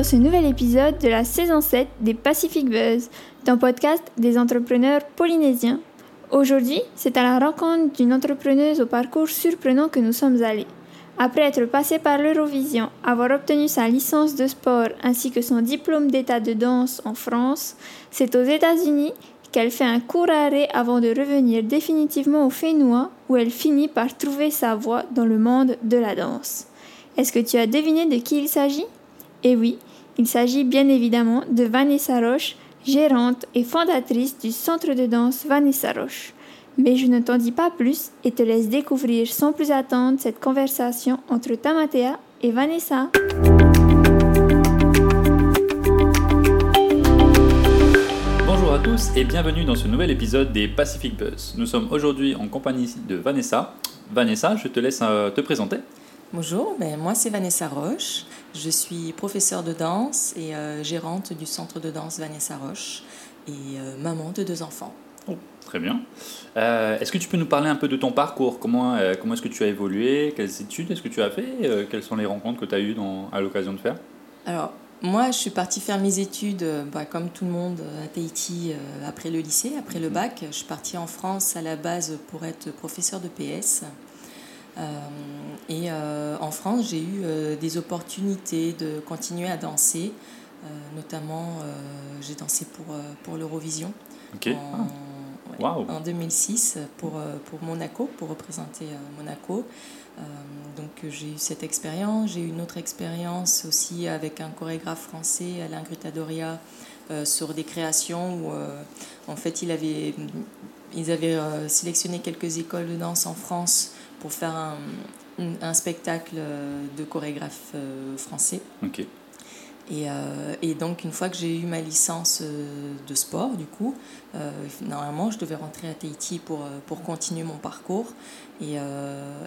dans ce nouvel épisode de la saison 7 des Pacific Buzz, ton podcast des entrepreneurs polynésiens. Aujourd'hui, c'est à la rencontre d'une entrepreneuse au parcours surprenant que nous sommes allés. Après être passée par l'Eurovision, avoir obtenu sa licence de sport ainsi que son diplôme d'état de danse en France, c'est aux États-Unis qu'elle fait un court arrêt avant de revenir définitivement au Fénois où elle finit par trouver sa voie dans le monde de la danse. Est-ce que tu as deviné de qui il s'agit? Eh oui, il s'agit bien évidemment de Vanessa Roche, gérante et fondatrice du centre de danse Vanessa Roche. Mais je ne t'en dis pas plus et te laisse découvrir sans plus attendre cette conversation entre Tamatea et Vanessa. Bonjour à tous et bienvenue dans ce nouvel épisode des Pacific Buzz. Nous sommes aujourd'hui en compagnie de Vanessa. Vanessa, je te laisse euh, te présenter. Bonjour, ben moi c'est Vanessa Roche. Je suis professeure de danse et euh, gérante du centre de danse Vanessa Roche et euh, maman de deux enfants. Oh, très bien. Euh, est-ce que tu peux nous parler un peu de ton parcours? Comment, comment est-ce que tu as évolué? Quelles études est-ce que tu as fait? Quelles sont les rencontres que tu as eues dans, à l'occasion de faire? Alors, moi, je suis partie faire mes études, bah, comme tout le monde, à Tahiti après le lycée, après le bac. Je suis partie en France à la base pour être professeure de PS. Euh, et euh, en France, j'ai eu euh, des opportunités de continuer à danser. notamment, j'ai dansé pour, pour l'Eurovision. En, 2006 pour, pour Monaco, pour représenter Monaco. donc j'ai eu cette expérience. J'ai eu une autre expérience aussi avec un chorégraphe français, Alain Grutadoria, sur des créations où en fait il avait, ils avaient sélectionné quelques écoles de danse en France pour faire un, un spectacle de chorégraphe euh, français. Ok. Et, euh, et, donc, une fois que j'ai eu ma licence euh, de sport, du coup, normalement, je devais rentrer à Tahiti pour, pour continuer mon parcours. Et,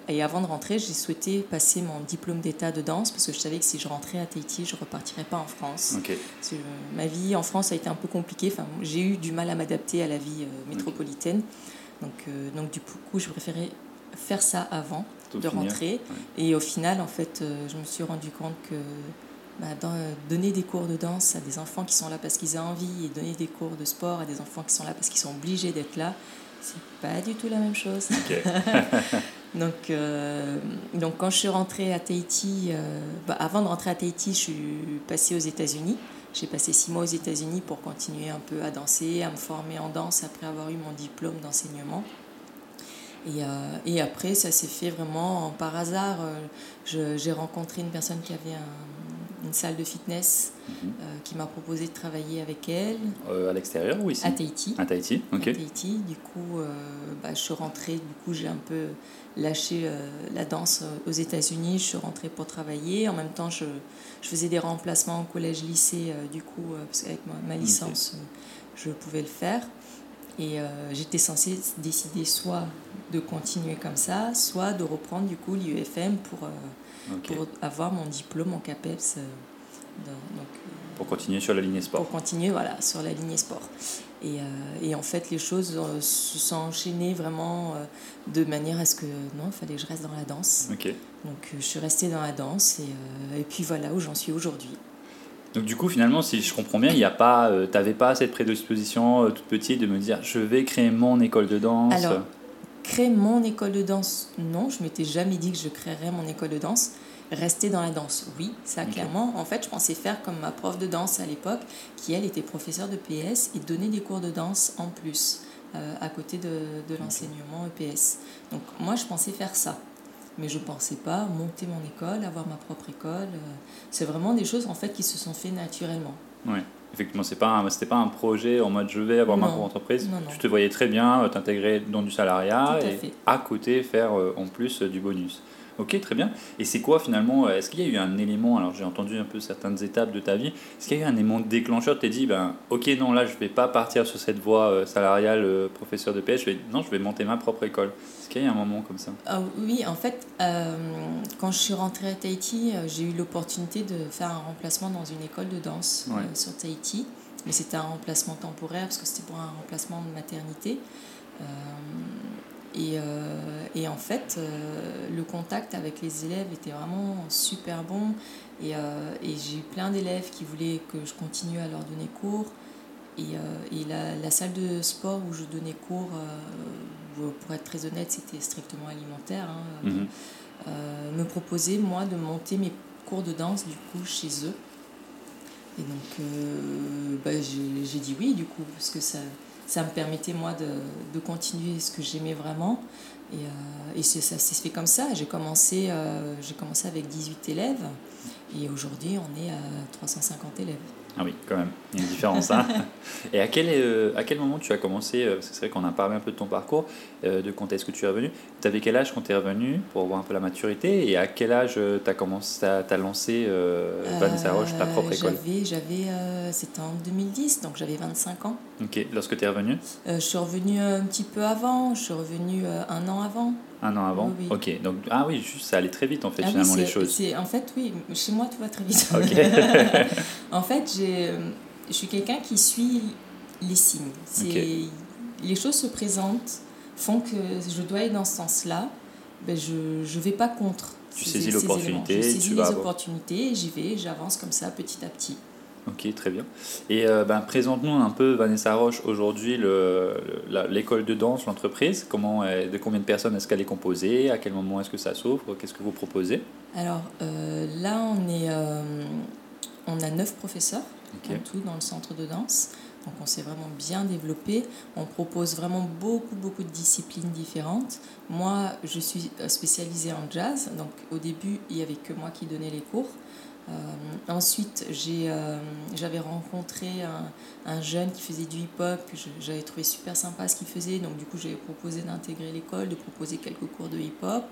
et avant de rentrer, j'ai souhaité passer mon diplôme d'état de danse parce que je savais que si je rentrais à Tahiti, je ne repartirais pas en France. Ma vie en France a été un peu compliquée. Enfin, j'ai eu du mal à m'adapter à la vie métropolitaine. Donc, donc, du coup, je préférais faire ça avant de rentrer. Et au final, en fait, euh, je me suis rendu compte que bah, euh, donner des cours de danse à des enfants qui sont là parce qu'ils ont envie et donner des cours de sport à des enfants qui sont là parce qu'ils sont obligés d'être là, c'est pas du tout la même chose. donc, euh, donc, quand je suis rentrée à Tahiti, bah, avant de rentrer à Tahiti, je suis passée aux États-Unis. J'ai passé six mois aux États-Unis pour continuer un peu à danser, à me former en danse après avoir eu mon diplôme d'enseignement. Et, euh, et, après, ça s'est fait vraiment par hasard. Euh, j'ai rencontré une personne qui avait une salle de fitness mhm. euh, qui m'a proposé de travailler avec elle. à l'extérieur ou ici À Tahiti. À Tahiti, ok. À Tahiti. Du coup, bah, je suis rentrée, du coup, j'ai un peu lâché la danse aux États-Unis. Je suis rentrée pour travailler. En même temps, je, je faisais des remplacements au collège-lycée, du coup, parce qu'avec ma, licence, je pouvais le faire. Et j'étais censée décider soit de continuer comme ça, soit de reprendre du coup l'UFM pour, euh, pour avoir mon diplôme en CAPEPS. Euh, donc, euh, pour continuer sur la ligne sport. Pour continuer, voilà, sur la ligne sport. Et, et en fait, les choses se sont enchaînées vraiment de manière à ce que, non, il fallait que je reste dans la danse. Donc, je suis restée dans la danse et, et puis voilà où j'en suis aujourd'hui. Donc du coup, finalement, si je comprends bien, il n'y a pas, t'avais pas cette prédisposition toute petite de me dire, je vais créer mon école de danse? Alors, Créer mon école de danse, non, je m'étais jamais dit que je créerais mon école de danse. Rester dans la danse, oui, ça clairement. En fait, je pensais faire comme ma prof de danse à l'époque, qui elle était professeure de PS et donnait des cours de danse en plus, euh, à côté de, de l'enseignement EPS. Donc moi, je pensais faire ça. Mais je ne pensais pas monter mon école, avoir ma propre école. Euh. C'est vraiment des choses en fait qui se sont faites naturellement. Oui effectivement, ce pas c'était pas un projet en mode je vais avoir ma propre entreprise. Tu te voyais très bien euh, t'intégrer dans du salariat et à côté faire euh, en plus du bonus. Ok, très bien. Et c'est quoi finalement Est-ce qu'il y a eu un élément Alors j'ai entendu un peu certaines étapes de ta vie. Est-ce qu'il y a eu un élément déclencheur Tu t'es dit, ben, ok, non, là je vais pas partir sur cette voie salariale, professeur de PS. Je vais, non, je vais monter ma propre école. Est-ce qu'il y a eu un moment comme ça? Ah Oui, en fait, quand je suis rentrée à Tahiti, j'ai eu l'opportunité de faire un remplacement dans une école de danse sur Tahiti. Mais c'était un remplacement temporaire parce que c'était pour un remplacement de maternité. Euh, et, euh, et, en fait, le contact avec les élèves était vraiment super bon. Et, et j'ai eu plein d'élèves qui voulaient que je continue à leur donner cours. Et, et la, la, salle de sport où je donnais cours, pour être très honnête, c'était strictement alimentaire. Hein, mhm. me proposait, moi, de monter mes cours de danse, du coup, chez eux. Et donc, bah, j'ai dit oui, du coup, parce que ça, ça me permettait moi de, de continuer ce que j'aimais vraiment. Et, euh, et ça s'est fait comme ça. J'ai commencé, euh, j'ai commencé avec 18 élèves et aujourd'hui on est à 350 élèves. Ah oui, quand même, il y a une différence. Hein et à quel, euh, à quel moment tu as commencé, euh, parce que c'est vrai qu'on a parlé un peu de ton parcours, euh, de quand est-ce que tu es revenu. Tu avais quel âge quand tu es revenu pour voir un peu la maturité Et à quel âge tu as, commencé, as, lancé Vanessa Roche, ta propre école? J'avais, c'était en 2010, donc j'avais 25 ans. Ok, lorsque tu es revenu Je suis revenu un petit peu avant, je suis revenu un an avant. Un an avant Ok, donc ah oui, juste, ça allait très vite en fait, ah finalement, les choses. En fait, oui, chez moi tout va très vite. en fait, je suis quelqu'un qui suit les signes. Les choses se présentent, font que je dois aller dans ce sens-là, ben je ne vais pas contre. Tu saisis l'opportunité. Je saisis les opportunités, j'y vais, j'avance comme ça petit à petit. Ok, très bien. Et euh, ben, présente-nous un peu, Vanessa Roche, aujourd'hui l'école de danse, l'entreprise. Comment, de combien de personnes est-ce qu'elle est composée? À quel moment est-ce que ça s'ouvre? Qu'est-ce que vous proposez? Alors euh, là, on, est, euh, on a neuf professeurs en tout dans le centre de danse. Donc on s'est vraiment bien développé. On propose vraiment beaucoup, beaucoup de disciplines différentes. Moi, je suis spécialisée en jazz. Donc au début, il n'y avait que moi qui donnais les cours. Euh, ensuite, euh, j'avais rencontré un, un, jeune qui faisait du hip-hop, j'avais trouvé super sympa ce qu'il faisait, donc du coup j'ai proposé d'intégrer l'école, de proposer quelques cours de hip-hop.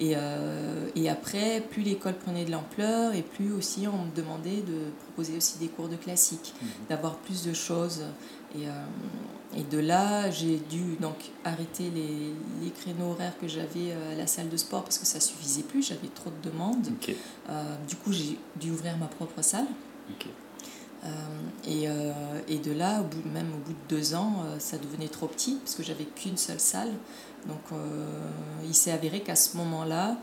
Et, euh, et, après, plus l'école prenait de l'ampleur et plus aussi on me demandait de proposer aussi des cours de classique, mhm. d'avoir plus de choses. Et, et de là, j'ai dû donc arrêter les, les créneaux horaires que j'avais euh, à la salle de sport parce que ça suffisait plus, j'avais trop de demandes. Euh, du coup, j'ai dû ouvrir ma propre salle. Euh, et, et, de là, au bout, même au bout de deux ans, ça devenait trop petit parce que j'avais qu'une seule salle. Donc, il s'est avéré qu'à ce moment-là,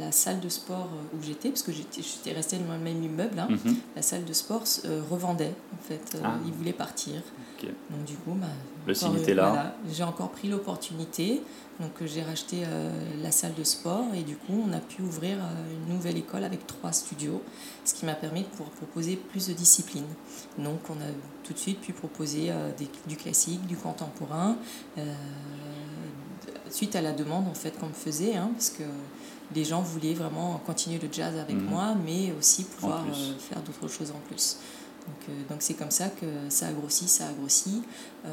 la salle de sport où j'étais, parce que j'étais restée dans le même immeuble, hein, mhm. la salle de sport revendait en fait. Ah. Ils voulaient partir. Donc du coup, bah, le signe était là. j'ai encore pris l'opportunité. Donc j'ai racheté euh, la salle de sport et du coup on a pu ouvrir euh, une nouvelle école avec trois studios, ce qui m'a permis de pouvoir proposer plus de disciplines. Donc on a tout de suite pu proposer euh, du classique, du contemporain, suite à la demande en fait qu'on me faisait, hein, parce que les gens voulaient vraiment continuer le jazz avec mhm. moi, mais aussi pouvoir faire d'autres choses en plus. Euh, donc c'est comme ça que ça a grossi, ça a grossi. Euh,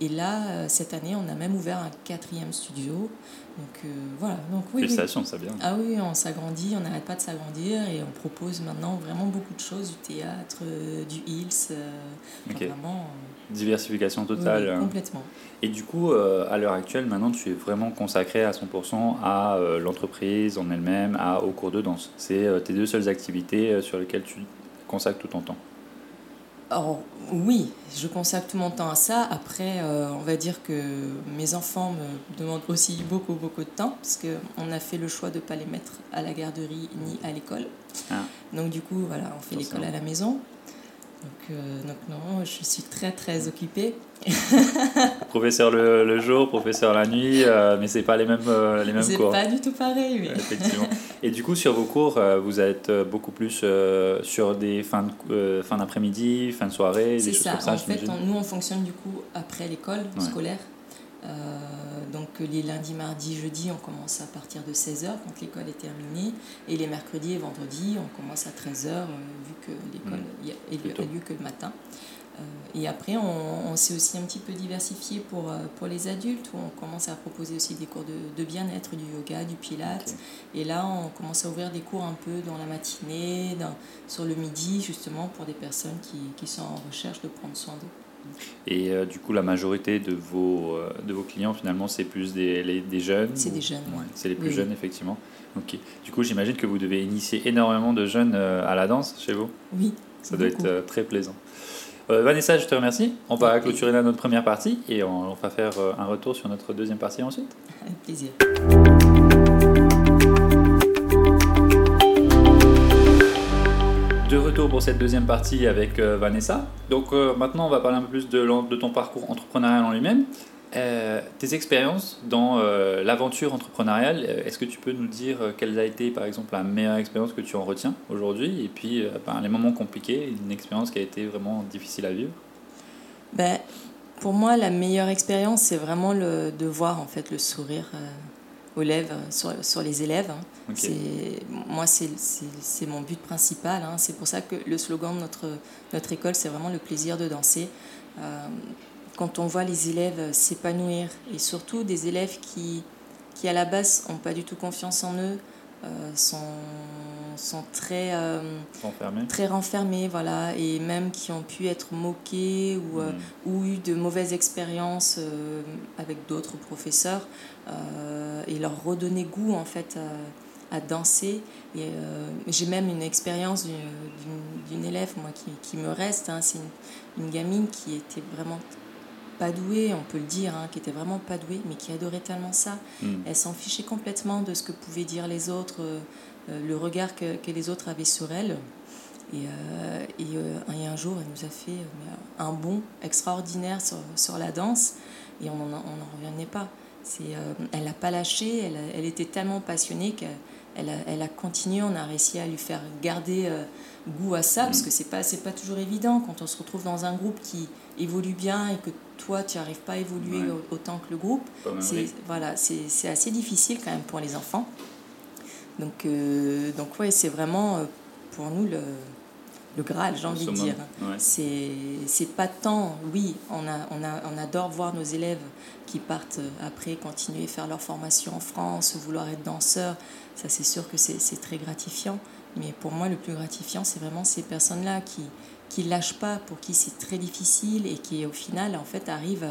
et là, euh, cette année, on a même ouvert un quatrième studio. Donc voilà. Donc, oui, Félicitations, ça bien. Ah oui, on s'agrandit, on n'arrête pas de s'agrandir et on propose maintenant vraiment beaucoup de choses, du théâtre, du Hills. vraiment, Diversification totale. complètement. Et du coup, à l'heure actuelle, maintenant, tu es vraiment consacré à 100% à l'entreprise en elle-même, à, au cours de danse. C'est tes deux seules activités sur lesquelles tu consacres tout ton temps. Alors oui, je consacre tout mon temps à ça. Après, euh, on va dire que mes enfants me demandent aussi beaucoup, beaucoup de temps, parce qu'on a fait le choix de ne pas les mettre à la garderie ni à l'école. Ah. Donc du coup, voilà, on fait l'école à la maison. Donc, euh, donc, non, je suis très très occupée. professeur le, le, jour, professeur la nuit, euh, mais c'est pas les mêmes, euh, les mêmes cours. C'est pas du tout pareil, oui. effectivement. Et du coup, sur vos cours, vous êtes beaucoup plus sur des fins, de, fin d'après-midi, fin de soirée, des choses ça. comme ça. En fait, nous, on fonctionne du coup après l'école scolaire. Euh, donc les lundis, mardis, jeudis, on commence à partir de 16h quand l'école est terminée. Et les mercredis et vendredis, on commence à 13h euh, vu que l'école mmh. a lieu que le matin. Euh, et après, on, s'est aussi un petit peu diversifié pour, pour les adultes, où on commence à proposer aussi des cours de, de bien-être, du yoga, du pilates. Et là, on commence à ouvrir des cours un peu dans la matinée, dans, sur le midi, justement, pour des personnes qui, qui sont en recherche de prendre soin d'eux. Et euh, du coup, la majorité de vos, euh, de vos clients, finalement, c'est plus des, des jeunes C'est des jeunes. Ouais, c'est les plus jeunes, effectivement. Ok. Du coup, j'imagine que vous devez initier énormément de jeunes euh, à la danse chez vous? Oui. Ça doit être très plaisant. Vanessa, je te remercie. On va clôturer là notre première partie et on, va faire un retour sur notre deuxième partie ensuite. Avec plaisir. De retour pour cette deuxième partie avec Vanessa. Donc maintenant, on va parler un peu plus de, de ton parcours entrepreneurial en lui-même. Euh, tes expériences dans euh, l'aventure entrepreneuriale, euh, est-ce que tu peux nous dire quelle a été par exemple la meilleure expérience que tu en retiens aujourd'hui et puis ben, les moments compliqués, une expérience qui a été vraiment difficile à vivre? Ben, Pour moi, la meilleure expérience, c'est vraiment le, de voir en fait le sourire aux lèvres sur, sur les élèves. Hein. Moi, c'est mon but principal. Hein. C'est pour ça que le slogan de notre, notre école, c'est vraiment le plaisir de danser quand on voit les élèves s'épanouir, et surtout des élèves qui, qui à la base n'ont pas du tout confiance en eux, euh, sont, sont très, euh, renfermés. très renfermés, voilà, et même qui ont pu être moqués ou, euh, mm. ou eu de mauvaises expériences avec d'autres professeurs, et leur redonner goût en fait à, danser. Et j'ai même une expérience d'une élève moi qui, qui me reste, hein, c'est une, une, gamine qui était vraiment pas douée, on peut le dire, hein, qui était vraiment pas douée, mais qui adorait tellement ça. Hmm. Elle s'en fichait complètement de ce que pouvaient dire les autres, euh, euh, le regard que, que, les autres avaient sur elle. Et, euh, et, un jour, elle nous a fait un bond extraordinaire sur, sur la danse, et on n'en revenait pas. Elle n'a pas lâché, elle, elle, était tellement passionnée qu'elle elle a, elle a, continué, on a réussi à lui faire garder goût à ça, parce hmm. que c'est pas, pas toujours évident quand on se retrouve dans un groupe qui évolue bien et que toi, tu n'arrives pas à évoluer autant que le groupe. C'est voilà, c'est assez difficile quand même pour les enfants. Donc, euh, donc ouais, c'est vraiment euh, pour nous le, le Graal, j'ai envie de dire. Ouais. C'est pas tant, oui, on, a, on, a, on adore voir nos élèves qui partent euh, après continuer à faire leur formation en France, vouloir être danseurs. Ça, c'est sûr que c'est très gratifiant. Mais pour moi, le plus gratifiant, c'est vraiment ces personnes-là qui, qui lâchent pas, pour qui c'est très difficile et qui au final en fait arrivent,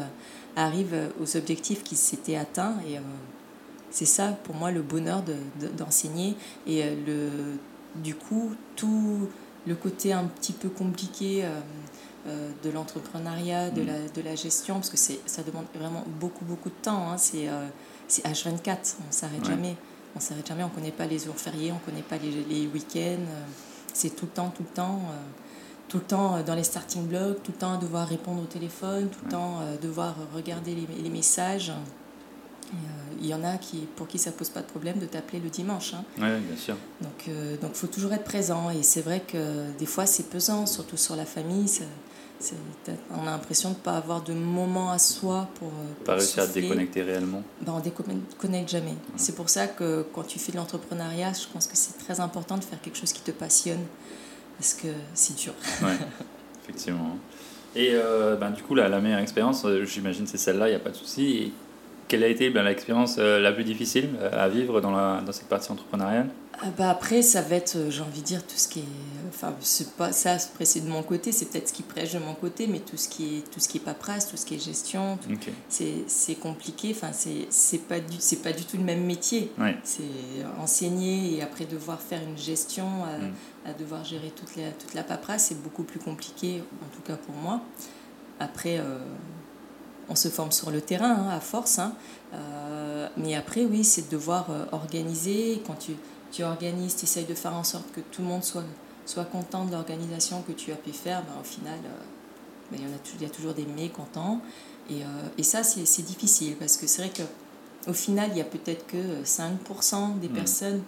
arrivent aux objectifs qui s'étaient atteints. Et euh, c'est ça pour moi le bonheur d'enseigner. De, et euh, le, du coup, tout le côté un petit peu compliqué euh, de l'entrepreneuriat, de, mm. la, de la gestion, parce que ça demande vraiment beaucoup, beaucoup de temps. Hein. C'est H24, on ne s'arrête jamais. On s'arrête jamais, on ne connaît pas les jours fériés, on ne connaît pas les, les week-ends. C'est tout le temps, tout le temps tout le temps euh, dans les starting blocks, tout le temps à devoir répondre au téléphone, tout le temps euh, devoir regarder les, les messages. Euh, il y en a qui, pour qui ça pose pas de problème de t'appeler le dimanche. Hein. Oui, bien sûr. Donc, il donc faut toujours être présent. Et c'est vrai que des fois, c'est pesant, surtout sur la famille. on a l'impression de ne pas avoir de moment à soi pour. pas réussir à te déconnecter réellement ben, On ne déconnecte jamais. C'est pour ça que quand tu fais de l'entrepreneuriat, je pense que c'est très important de faire quelque chose qui te passionne parce que c'est dur. ouais, effectivement. Et euh, ben, du coup, la, la meilleure expérience, euh, j'imagine, c'est celle-là, il n'y a pas de souci. quelle a été ben, l'expérience euh, la plus difficile à vivre dans, la, dans cette partie entrepreneuriale? Ah bah après, ça va être, j'ai envie de dire, tout ce qui est. Enfin, c'est pas ça, après, c'est de mon côté, c'est peut-être ce qui prêche de mon côté, mais tout ce qui est, tout ce qui est paperasse, tout ce qui est gestion, c'est compliqué. Enfin, c'est pas, du, pas du tout le même métier. C'est enseigner et après devoir faire une gestion. Mm à devoir gérer toute la, toute la paperasse, c'est beaucoup plus compliqué, en tout cas pour moi. Après, euh, on se forme sur le terrain, hein, à force. Hein. Euh, mais après, oui, c'est de devoir euh, organiser. Quand tu, tu organises, tu essayes de faire en sorte que tout le monde soit, soit content de l'organisation que tu as pu faire. Ben, au final, ben, il, y en a, il y a toujours des mécontents. Et, et ça, c'est difficile parce que c'est vrai qu'au final, il y a peut-être que 5% des mmh. personnes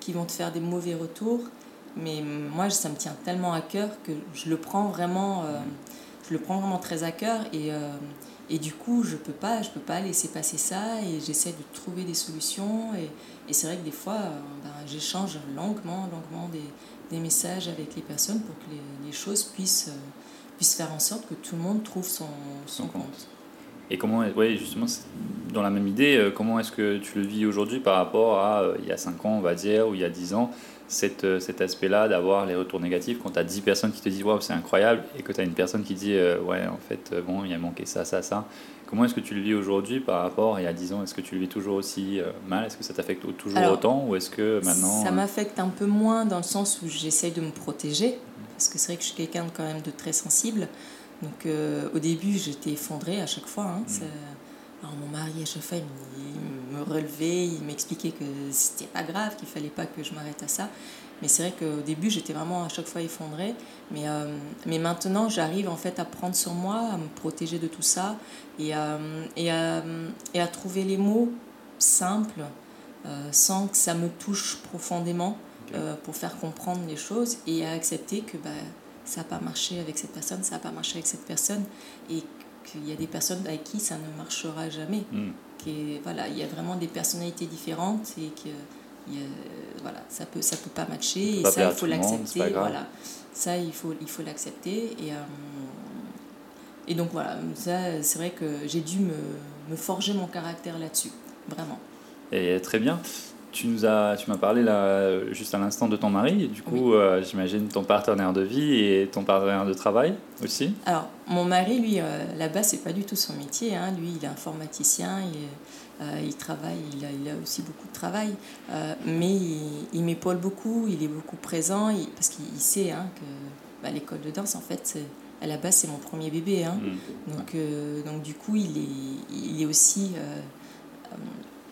qui vont te faire des mauvais retours mais moi, ça me tient tellement à cœur que je le prends vraiment, euh, je le prends vraiment très à cœur. Et, euh, et du coup, je ne peux, pas, je peux pas laisser passer ça. Et j'essaie de trouver des solutions. Et, et c'est vrai que des fois, euh, ben, j'échange longuement, longuement des, des, messages avec les personnes pour que les, les choses puissent, puissent faire en sorte que tout le monde trouve son, son compte. Et comment, ouais, justement, dans la même idée, comment est-ce que tu le vis aujourd'hui par rapport à il y a 5 ans, on va dire, ou il y a 10 ans cette, euh, cet aspect-là d'avoir les retours négatifs quand tu as 10 personnes qui te disent waouh c'est incroyable et que tu as une personne qui dit euh, ouais en fait euh, bon il a manqué ça ça ça. Comment est-ce que tu le vis aujourd'hui par rapport à il y a 10 ans? Est-ce que tu le vis toujours aussi mal? Est-ce que ça t'affecte toujours autant? Ou est-ce que maintenant ça m'affecte un peu moins dans le sens où j'essaye de me protéger parce que c'est vrai que je suis quelqu'un quand même de très sensible. Donc au début, j'étais effondrée à chaque fois. Hein, mm. Alors mon mari à chaque fois il me relevait, il m'expliquait que c'était pas grave, qu'il fallait pas que je m'arrête à ça. Mais c'est vrai qu'au début j'étais vraiment à chaque fois effondrée. Mais, euh, mais maintenant j'arrive en fait à prendre sur moi, à me protéger de tout ça et à, et à, et à trouver les mots simples euh, sans que ça me touche profondément euh, pour faire comprendre les choses et à accepter que bah, ça n'a pas marché avec cette personne, ça n'a pas marché avec cette personne et qu'il y a des personnes avec qui ça ne marchera jamais. Mm. voilà, il y a vraiment des personnalités différentes et que voilà, ça peut ça peut pas matcher et ça il faut l'accepter. Voilà, ça il faut il faut l'accepter et euh, et donc voilà, ça c'est vrai que j'ai dû me, me forger mon caractère là-dessus, vraiment. Et très bien. Tu nous as, tu m'as parlé là juste à l'instant de ton mari. Du coup, euh, j'imagine ton partenaire de vie et ton partenaire de travail aussi. Alors, mon mari, lui, euh, là-bas, c'est pas du tout son métier. Hein. Lui, il est informaticien. Il, euh, il travaille. Il a, il a, aussi beaucoup de travail, mais il, m'épaule beaucoup. Il est beaucoup présent parce qu'il sait hein, que bah, l'école de danse, en fait, à la base, c'est mon premier bébé. Hein. Mmh. Donc, donc, du coup, il est, il est aussi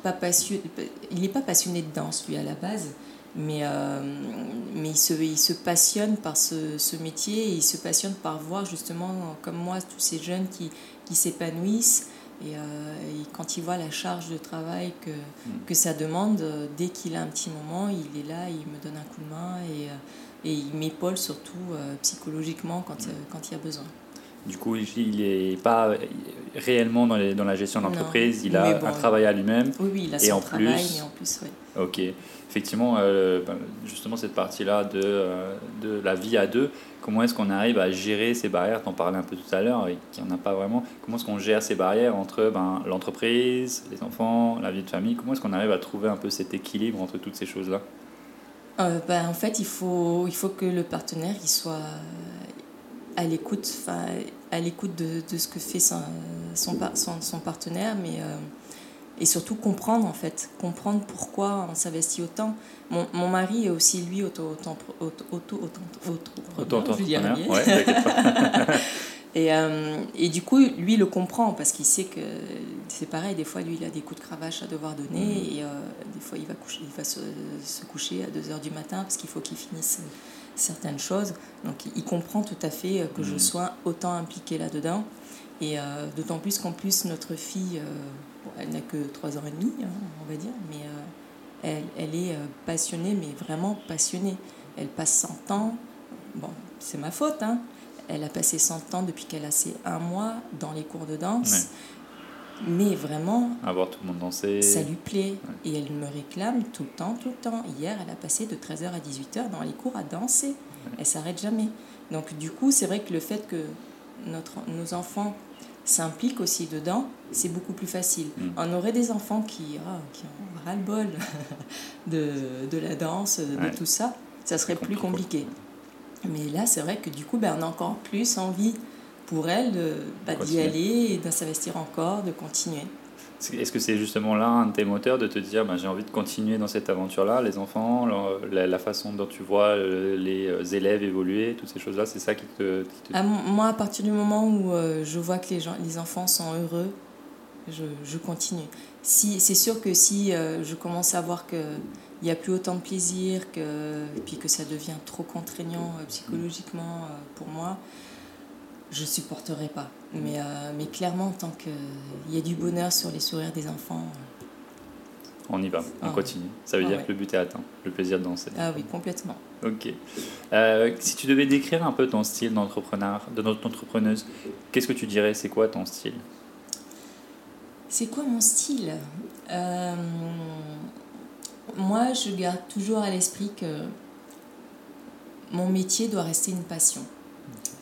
pas passionné, il n'est pas passionné de danse lui à la base, mais, euh, mais il, se, il se passionne par ce, ce, métier et il se passionne par voir justement, comme moi, tous ces jeunes qui, qui s'épanouissent. Et, euh, et, quand il voit la charge de travail que, mm. que ça demande, dès qu'il a un petit moment, il est là, il me donne un coup de main et, euh, et il m'épaule surtout psychologiquement quand, mm. quand il y a besoin. Du coup, il n'est pas réellement dans, les, dans la gestion d'entreprise, il a un travail à lui-même. Oui, oui, il a son en travail, plus, mais en plus, oui. Ok. Effectivement, euh, ben, justement, cette partie-là de, euh, de la vie à deux, comment est-ce qu'on arrive à gérer ces barrières? Tu en parlais un peu tout à l'heure, et qu'il n'y en a pas vraiment. Comment est-ce qu'on gère ces barrières entre ben, l'entreprise, les enfants, la vie de famille? Comment est-ce qu'on arrive à trouver un peu cet équilibre entre toutes ces choses-là? Euh, ben, En fait, il faut, il faut que le partenaire il soit à l'écoute, à l'écoute de, de, ce que fait son, son, son, partenaire, mais euh, et surtout comprendre en fait, comprendre pourquoi on s'investit autant. Mon, mon, mari est aussi lui auto auto auto auto auto et, euh, et du coup, lui le comprend parce qu'il sait que c'est pareil. Des fois, lui, il a des coups de cravache à devoir donner mm. et euh, des fois, il va coucher, il va se, se coucher à 2 heures du matin parce qu'il faut qu'il finisse certaines choses. Donc il comprend tout à fait euh, que je mm. sois autant impliquée là-dedans. Et euh, d'autant plus qu'en plus, notre fille, euh, elle n'a que 3 ans et demi, hein, on va dire, mais elle, elle, est passionnée, mais vraiment passionnée. Elle passe 100 ans, bon, c'est ma faute, hein. Elle a passé 100 ans depuis qu'elle a ses un mois dans les cours de danse. Mais vraiment, avoir tout le monde danser, ça lui plaît. Et elle me réclame tout le temps, tout le temps. Hier, elle a passé de 13h à 18h dans les cours à danser. Elle s'arrête jamais. Donc du coup, c'est vrai que le fait que notre, nos enfants s'impliquent aussi dedans, c'est beaucoup plus facile. Mm. On aurait des enfants qui, oh, qui ont ras-le-bol de, de, la danse, de tout ça, ça serait plus compliqué. Mais là, c'est vrai que du coup, ben, on a encore plus envie pour elle bah, d'y aller et de s'investir encore, de continuer. Est-ce que c'est justement là un de tes moteurs de te dire bah, j'ai envie de continuer dans cette aventure-là, les enfants, la, façon dont tu vois euh, les euh, élèves évoluer, toutes ces choses-là, c'est ça qui te... Ah, moi, à partir du moment où euh, je vois que les, gens, les enfants sont heureux, je, je continue. Si, c'est sûr que si je commence à voir qu'il n'y a plus autant de plaisir, que, et puis que ça devient trop contraignant psychologiquement pour moi, je supporterai pas. Mais, euh, mais clairement, tant qu'il y a du bonheur sur les sourires des enfants. On y va, on ah continue. Ça veut ah dire que le but est atteint, le plaisir de danser. Ah oui, complètement. Ok. Euh, si tu devais décrire un peu ton style d'entrepreneur, de notre entrepreneuse, qu'est-ce que tu dirais C'est quoi ton style? C'est quoi mon style? Euh, Moi, je garde toujours à l'esprit que mon métier doit rester une passion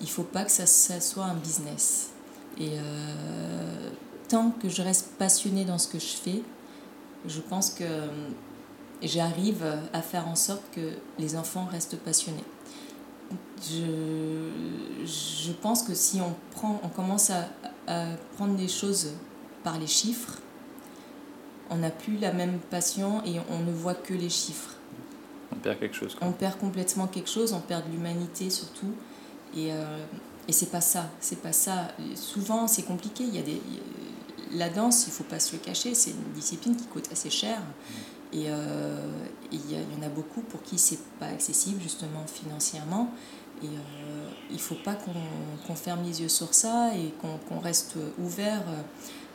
il faut pas que ça, soit un business. Et euh, tant que je reste passionnée dans ce que je fais, je pense que j'arrive à faire en sorte que les enfants restent passionnés. Je, je pense que si on, prend, on commence à, à prendre les choses par les chiffres, on n'a plus la même passion et on ne voit que les chiffres. On perd quelque chose. On perd complètement quelque chose, on perd de l'humanité surtout. Et, euh, Et c'est pas ça, c'est pas ça. Souvent, c'est compliqué. Il y a des, la danse, il faut pas se le cacher, c'est une discipline qui coûte assez cher. Et euh, il y, en a beaucoup pour qui c'est pas accessible justement financièrement. Et euh, il faut pas qu'on ferme les yeux sur ça et qu'on reste ouvert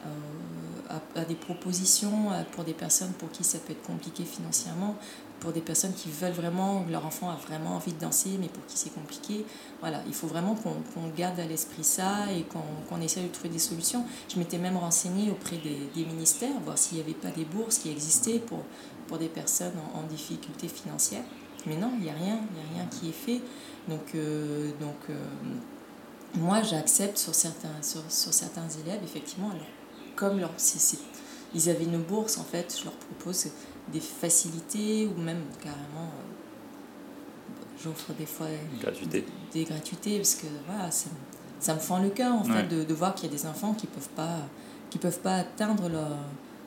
euh, à, des propositions pour des personnes pour qui ça peut être compliqué financièrement pour des personnes qui veulent vraiment, leur enfant a vraiment envie de danser, mais pour qui c'est compliqué. Voilà, il faut vraiment qu'on garde à l'esprit ça et qu'on essaie de trouver des solutions. Je m'étais même renseignée auprès des, ministères, voir s'il n'y avait pas des bourses qui existaient pour, pour des personnes en, difficulté financière. Mais non, il n'y a rien, il a rien qui est fait. Donc, euh, donc euh, moi, j'accepte sur certains, sur, sur, certains élèves, effectivement, comme leur, ils avaient une bourse, en fait, je leur propose des facilités ou même carrément euh, j'offre des fois Des, gratuités parce que voilà ça, ça me fend le cœur en fait de, de, voir qu'il y a des enfants qui peuvent pas qui peuvent pas atteindre leur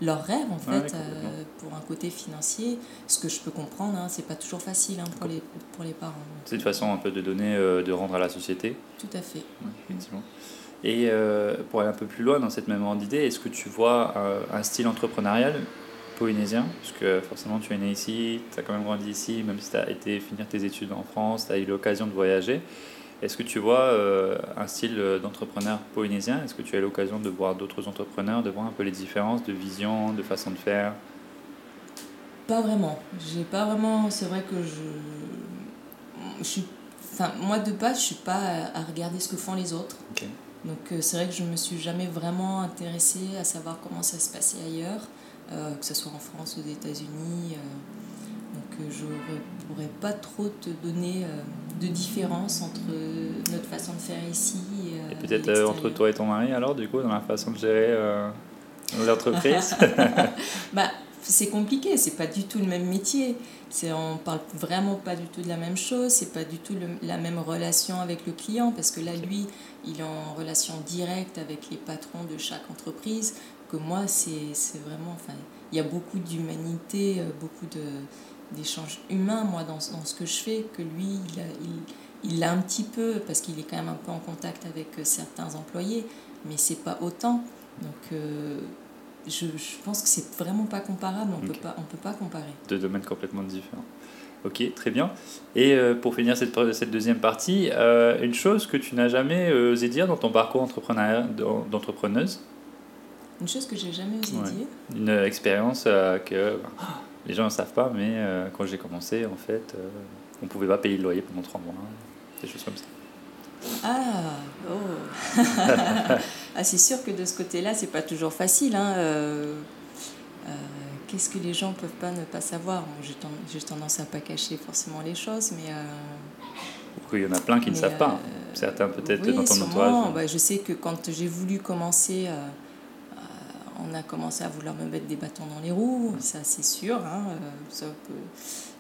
leur rêve en fait euh, pour un côté financier. Ce que je peux comprendre hein, c'est pas toujours facile hein, pour les pour les parents. C'est une façon un peu de donner euh, de rendre à la société. Tout à fait. Effectivement. Et pour aller un peu plus loin dans cette même ordre d'idée est-ce que tu vois un style entrepreneurial polynésien, puisque forcément tu es né ici, tu as quand même grandi ici, même si tu as été finir tes études en France, tu as eu l'occasion de voyager. Est-ce que tu vois euh, un style d'entrepreneur polynésien? Est-ce que tu as eu l'occasion de voir d'autres entrepreneurs, de voir un peu les différences de vision, de façon de faire? Pas vraiment. J'ai pas vraiment. C'est vrai que je. je suis... enfin, moi de base, je suis pas à regarder ce que font les autres. Donc euh, c'est vrai que je me suis jamais vraiment intéressée à savoir comment ça se passait ailleurs. Euh, que ce soit en France ou aux États-Unis. Euh, donc euh, je ne pourrais pas trop te donner de différence entre notre façon de faire ici et, peut-être entre toi et ton mari alors du coup dans la façon de gérer l'entreprise bah, c'est compliqué, c'est pas du tout le même métier. C'est, on parle vraiment pas du tout de la même chose, c'est pas du tout la même relation avec le client parce que là, lui, il est en relation directe avec les patrons de chaque entreprise que moi, c'est vraiment. Enfin, il y a beaucoup d'humanité, euh, beaucoup d'échanges humains, moi, dans, dans, ce que je fais, que lui, il a, il, il a un petit peu, parce qu'il est quand même un peu en contact avec euh, certains employés, mais c'est pas autant. Donc, euh, je, je, pense que c'est vraiment pas comparable, on ne peut, pas, on peut pas comparer. Deux domaines complètement différents. Ok, très bien. Et pour finir cette, cette deuxième partie, une chose que tu n'as jamais osé dire dans ton parcours d'entrepreneuse? Une chose que j'ai jamais osé dire. Une expérience euh, que les gens ne savent pas, mais euh, quand j'ai commencé, en fait, euh, on ne pouvait pas payer le loyer pendant trois mois. Des choses comme ça. Ah, oh. ah c'est sûr que de ce côté-là, c'est pas toujours facile. Hein, Qu'est-ce que les gens peuvent pas ne pas savoir? J'ai tendance à pas cacher forcément les choses, mais. il y en a plein qui ne savent pas. Certains peut-être dans ton entourage. Bah, je sais que quand j'ai voulu commencer on a commencé à vouloir me mettre des bâtons dans les roues, ça c'est sûr. Hein, euh,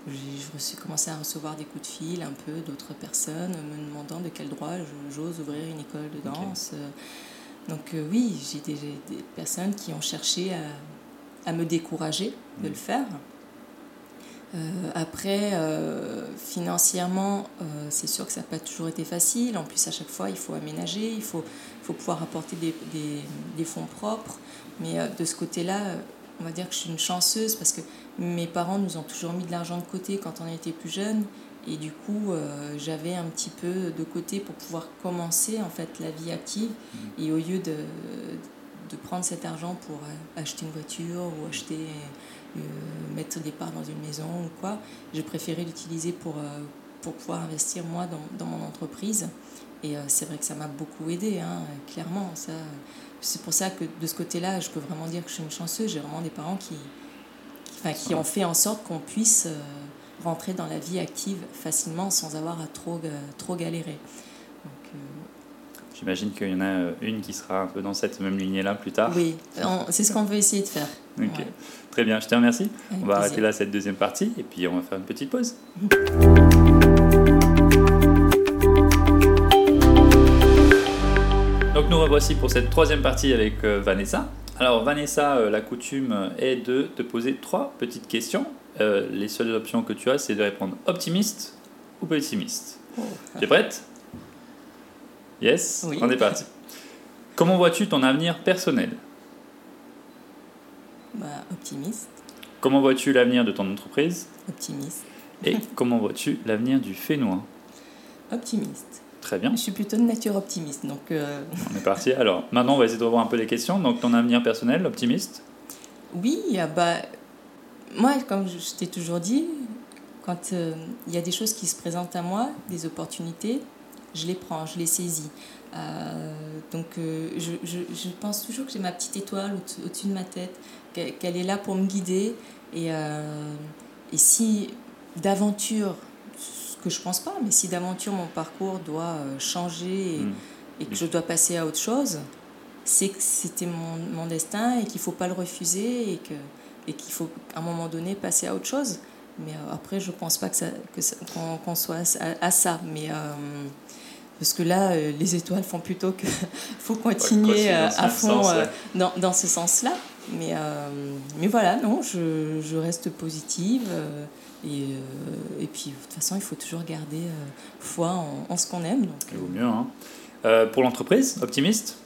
j'ai commencé à recevoir des coups de fil un peu d'autres personnes me demandant de quel droit j'ose ouvrir une école de danse. Donc euh, oui, j'ai des, des, personnes qui ont cherché à, me décourager de mm. le faire. Euh, après, financièrement, c'est sûr que ça n'a pas toujours été facile. En plus, à chaque fois, il faut aménager, il faut, faut pouvoir apporter des, des, des fonds propres. Mais euh, de ce côté-là, euh, on va dire que je suis une chanceuse parce que mes parents nous ont toujours mis de l'argent de côté quand on était plus jeunes. Et du coup, euh, j'avais un petit peu de côté pour pouvoir commencer en fait la vie active. Mmh. Et au lieu de, de prendre cet argent pour acheter une voiture ou acheter, mettre des parts dans une maison ou quoi, j'ai préféré l'utiliser pour, pour pouvoir investir moi dans, dans mon entreprise. Et c'est vrai que ça m'a beaucoup aidé, hein, clairement. Ça, c'est pour ça que de ce côté-là, je peux vraiment dire que je suis une chanceuse. J'ai vraiment des parents qui, qui, qui ont fait en sorte qu'on puisse euh, rentrer dans la vie active facilement sans avoir à trop, euh, trop galérer. Euh, J'imagine qu'il y en a une qui sera un peu dans cette même lignée-là plus tard. Oui, c'est ce qu'on veut essayer de faire. Très bien, je te remercie. on va arrêter là cette deuxième partie et puis on va faire une petite pause. Donc nous revoici pour cette troisième partie avec euh, Vanessa. Alors Vanessa, euh, la coutume est de te poser trois petites questions. Euh, les seules options que tu as, c'est de répondre optimiste ou pessimiste. Oh. Tu es prête? Yes? On est parti. Comment vois-tu ton avenir personnel? Bah, Optimiste. Comment vois-tu l'avenir de ton entreprise? Optimiste. Et comment vois-tu l'avenir du Fénois? Optimiste. Très bien. Je suis plutôt de nature optimiste, donc... Euh, on est parti. Alors, maintenant, on va essayer de revoir un peu les questions. Donc, ton avenir personnel, optimiste? Oui, ah bah, moi, comme je t'ai toujours dit, quand euh, il y a des choses qui se présentent à moi, des opportunités, je les prends, je les saisis. Euh, donc je, je, je, pense toujours que j'ai ma petite étoile au-dessus de ma tête, qu'elle est là pour me guider. Et, et si d'aventure, que je pense pas, mais si d'aventure mon parcours doit changer et, hmm. et, que je dois passer à autre chose, c'est que c'était mon, mon, destin et qu'il faut pas le refuser et que et qu'il faut à un moment donné passer à autre chose. Mais après, je pense pas que ça, que qu'on, soit à, à, ça. Mais parce que là, euh, les étoiles font plutôt que faut continuer euh, à fond euh, dans, dans, ce sens-là. Mais, mais voilà, non, je, je reste positive. et, et puis, de toute façon, il faut toujours garder foi en, en ce qu'on aime. Donc, Il vaut mieux. Hein. pour l'entreprise, optimiste?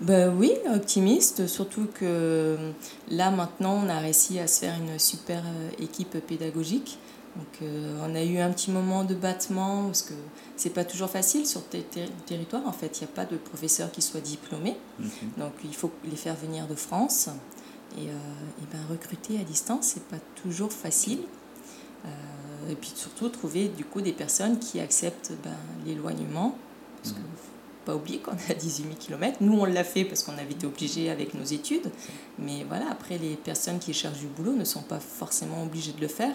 Ben oui, optimiste, surtout que là maintenant on a réussi à se faire une super équipe pédagogique donc, euh, on a eu un petit moment de battement parce que c'est pas toujours facile sur tes territoires. En fait, il n'y a pas de professeurs qui soient diplômés. Mhm. Donc, il faut les faire venir de France. Et, euh, ben, recruter à distance, c'est pas toujours facile. Euh, et puis surtout, trouver du coup des personnes qui acceptent ben, l'éloignement. Parce qu'il ne faut pas oublier qu'on est à 18 000 km. Nous, on l'a fait parce qu'on avait été obligés avec nos études. Mais voilà, après, les personnes qui cherchent du boulot ne sont pas forcément obligées de le faire.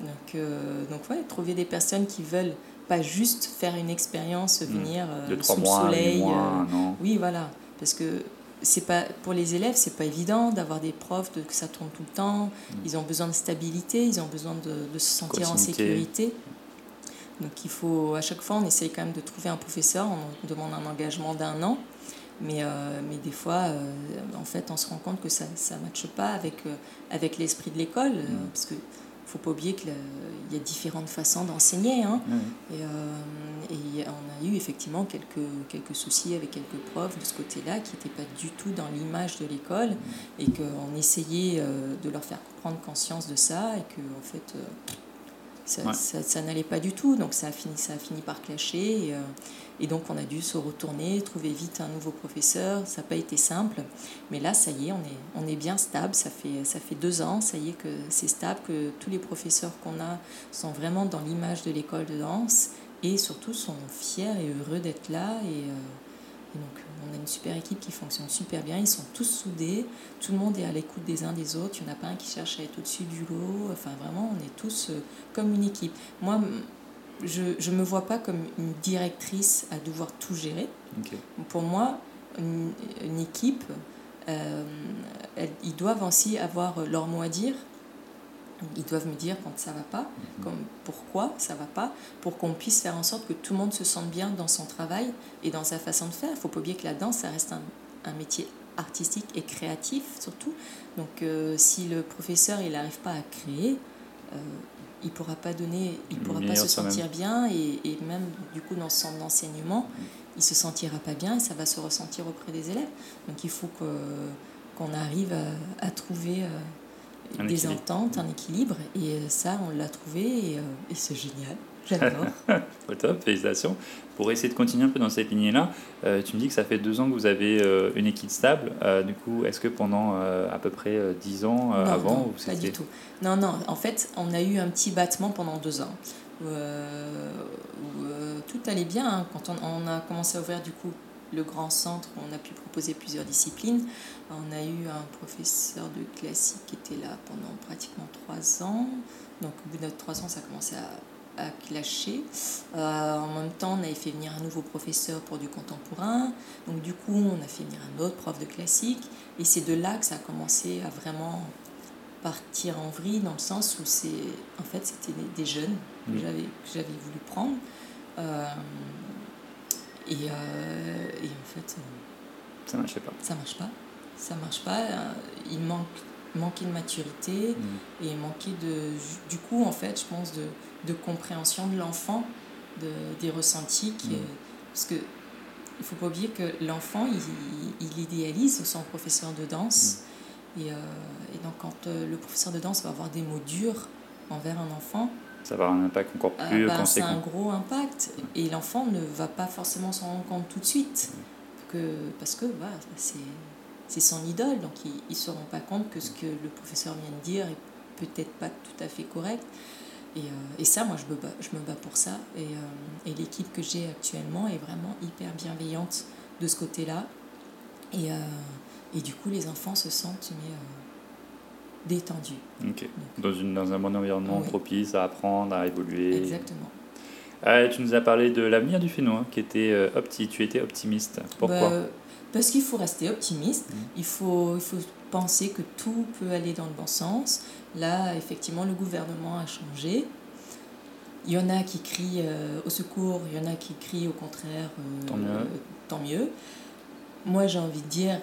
Donc, euh, donc ouais, trouver des personnes qui veulent pas juste faire une expérience, hmm. venir euh, sous le soleil. Mois, euh, non. Oui, voilà. Parce que c'est pas pour les élèves, c'est pas évident d'avoir des profs, de, que ça tourne tout le temps. Hmm. Ils ont besoin de stabilité, ils ont besoin de, de se sentir en sécurité. Donc il faut, à chaque fois, on essaye quand même de trouver un professeur, on demande un engagement d'un an. Mais, mais des fois, en fait, on se rend compte que ça ne matche pas avec, avec l'esprit de l'école. Parce que faut pas oublier qu'il y a différentes façons d'enseigner. Hein. Et, euh, et, on a eu effectivement quelques, quelques soucis avec quelques profs de ce côté-là qui n'étaient pas du tout dans l'image de l'école et qu'on essayait euh, de leur faire prendre conscience de ça et que en fait euh, ça, ça, n'allait pas du tout. Donc ça a fini, ça a fini par clasher. Et, et donc on a dû se retourner, trouver vite un nouveau professeur. Ça n'a pas été simple. Mais là, ça y est, on est, on est bien stable. Ça fait, ça fait deux ans, ça y est que c'est stable, que tous les professeurs qu'on a sont vraiment dans l'image de l'école de danse et surtout sont fiers et heureux d'être là. Et, euh, donc on a une super équipe qui fonctionne super bien. Ils sont tous soudés. Tout le monde est à l'écoute des uns des autres. Il n'y en a pas un qui cherche à être au-dessus du lot. Enfin, vraiment, on est tous euh, comme une équipe. Moi, je ne me vois pas comme une directrice à devoir tout gérer. Pour moi, une, équipe, euh, ils doivent aussi avoir leur mot à dire. Ils doivent me dire quand ça va pas, mhm. comme pourquoi ça va pas, pour qu'on puisse faire en sorte que tout le monde se sente bien dans son travail et dans sa façon de faire. Il faut pas oublier que la danse, ça reste un, un métier artistique et créatif surtout. Donc euh, si le professeur il n'arrive pas à créer, euh, il pourra pas donner, il pourra pas se sentir bien et, et, même du coup dans son enseignement, mm. il se sentira pas bien et ça va se ressentir auprès des élèves. Donc il faut que qu'on arrive à, trouver euh, des ententes, un équilibre et euh, ça on l'a trouvé et, euh, et c'est génial. J'adore. top, félicitations. Pour essayer de continuer un peu dans cette lignée-là, euh, tu me dis que ça fait deux ans que vous avez euh, une équipe stable. Euh, du coup, est-ce que pendant à peu près dix ans avant non, Pas du tout. Non, non. En fait, on a eu un petit battement pendant deux ans. Où, tout allait bien. Hein. Quand on, a commencé à ouvrir du coup le grand centre, on a pu proposer plusieurs disciplines. On a eu un professeur de classique qui était là pendant pratiquement trois ans. Donc au bout de trois ans, ça a commencé à à clasher. Euh, en même temps, on avait fait venir un nouveau professeur pour du contemporain. Donc du coup, on a fait venir un autre prof de classique. Et c'est de là que ça a commencé à vraiment partir en vrille, dans le sens où c'est, en fait, c'était des, jeunes que j'avais, que j'avais voulu prendre. Euh, et, euh, et, en fait... Ça marchait pas. Ça marche pas. Ça marche pas. Il manque manquait de maturité mm. et manquait de du coup en fait je pense de de compréhension de l'enfant, de, des ressentis. Qui, mm. Parce que il faut pas oublier que l'enfant, il, il, idéalise son professeur de danse. Mm. Et, euh, et, donc, quand euh, le professeur de danse va avoir des mots durs envers un enfant, ça va avoir un impact encore euh, plus bah, C'est un gros impact. Et l'enfant ne va pas forcément s'en rendre compte tout de suite. Que, parce que bah, c'est son idole. Donc, ils ne se rendent pas compte que ce que le professeur vient de dire est peut-être pas tout à fait correct. Et, euh, et, ça, moi, je me bats, je me bats pour ça. Et, euh, et l'équipe que j'ai actuellement est vraiment hyper bienveillante de ce côté-là. Et, euh, et, du coup, les enfants se sentent mais, détendus. dans, une, dans un bon environnement propice à apprendre, à évoluer. Exactement. tu nous as parlé de l'avenir du Fénois, qui était opti, tu étais optimiste. Pourquoi bah, Parce qu'il faut rester optimiste. Mmh. Il, faut, il faut penser que tout peut aller dans le bon sens. Là, effectivement, le gouvernement a changé. Il y en a qui crient euh, au secours, il y en a qui crient au contraire euh, tant, mieux. Moi, j'ai envie de dire,